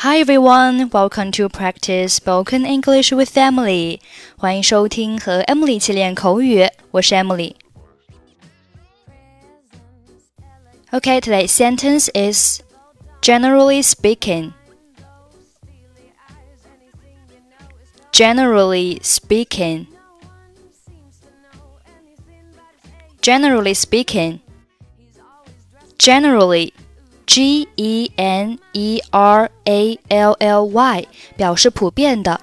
Hi everyone, welcome to practice spoken English with Emily. 欢迎收听和 Emily 一起练口语，我是 Emily。Okay, today's sentence is generally speaking. Generally speaking. Generally speaking. Generally G E N E R A L L Y 表示普遍的。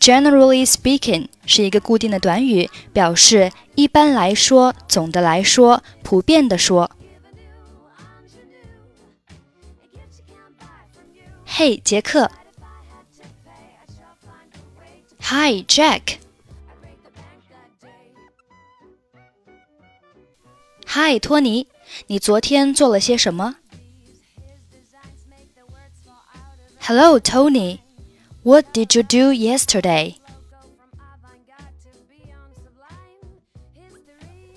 Generally speaking 是一个固定的短语，表示一般来说、总的来说、普遍的说。嘿，杰克。Hi, Jack. Hi, 托尼，你昨天做了些什么 ？Hello, Tony. What did you do yesterday?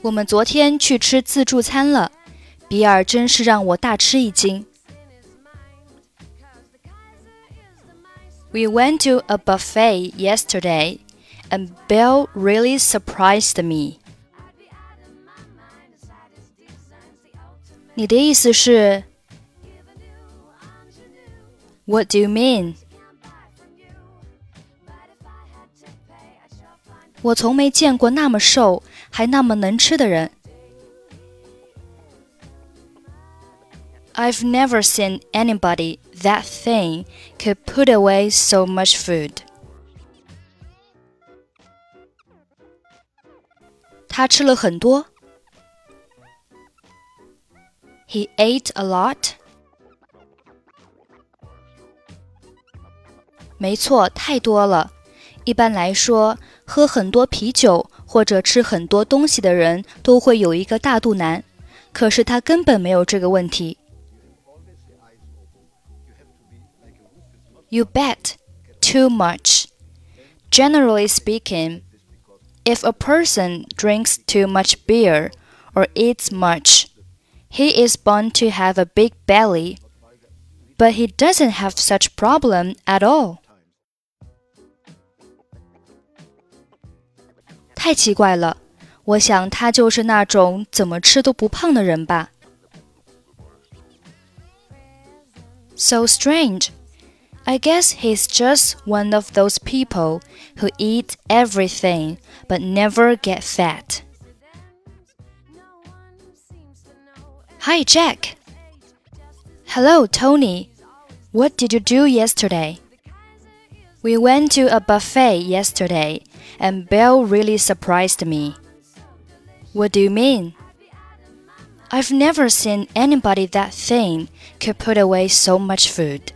我们昨天去吃自助餐了，比尔真是让我大吃一惊。We went to a buffet yesterday, and Bill really surprised me. 你的意思是 ？what do you mean? 我从没见过那么瘦还那么能吃的人。I've never seen anybody that thin could put away so much food. 他吃了很多。He ate a lot. 没错，太多了。一般来说，喝很多啤酒或者吃很多东西的人都会有一个大肚腩，可是他根本没有这个问题。You bet too much. Generally speaking, if a person drinks too much beer or eats much, he is bound to have a big belly. But he doesn't have such problem at all. 太奇怪了，我想他就是那种怎么吃都不胖的人吧。So strange. I guess he's just one of those people who eat everything but never get fat. Hi, Jack. Hello, Tony. What did you do yesterday? We went to a buffet yesterday and Bill really surprised me. What do you mean? I've never seen anybody that thin could put away so much food.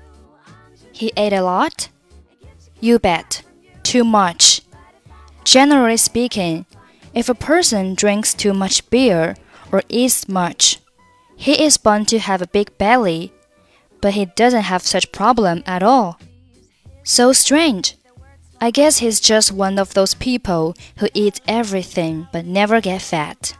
He ate a lot? You bet. Too much. Generally speaking, if a person drinks too much beer or eats much, he is bound to have a big belly, but he doesn't have such problem at all. So strange. I guess he's just one of those people who eat everything but never get fat.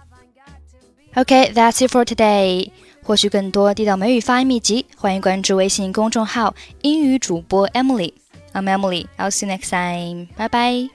Okay, that's it for today. 获取更多地道美语发音秘籍，欢迎关注微信公众号“英语主播 Emily”。I'm Emily. I'll see you next time. Bye bye.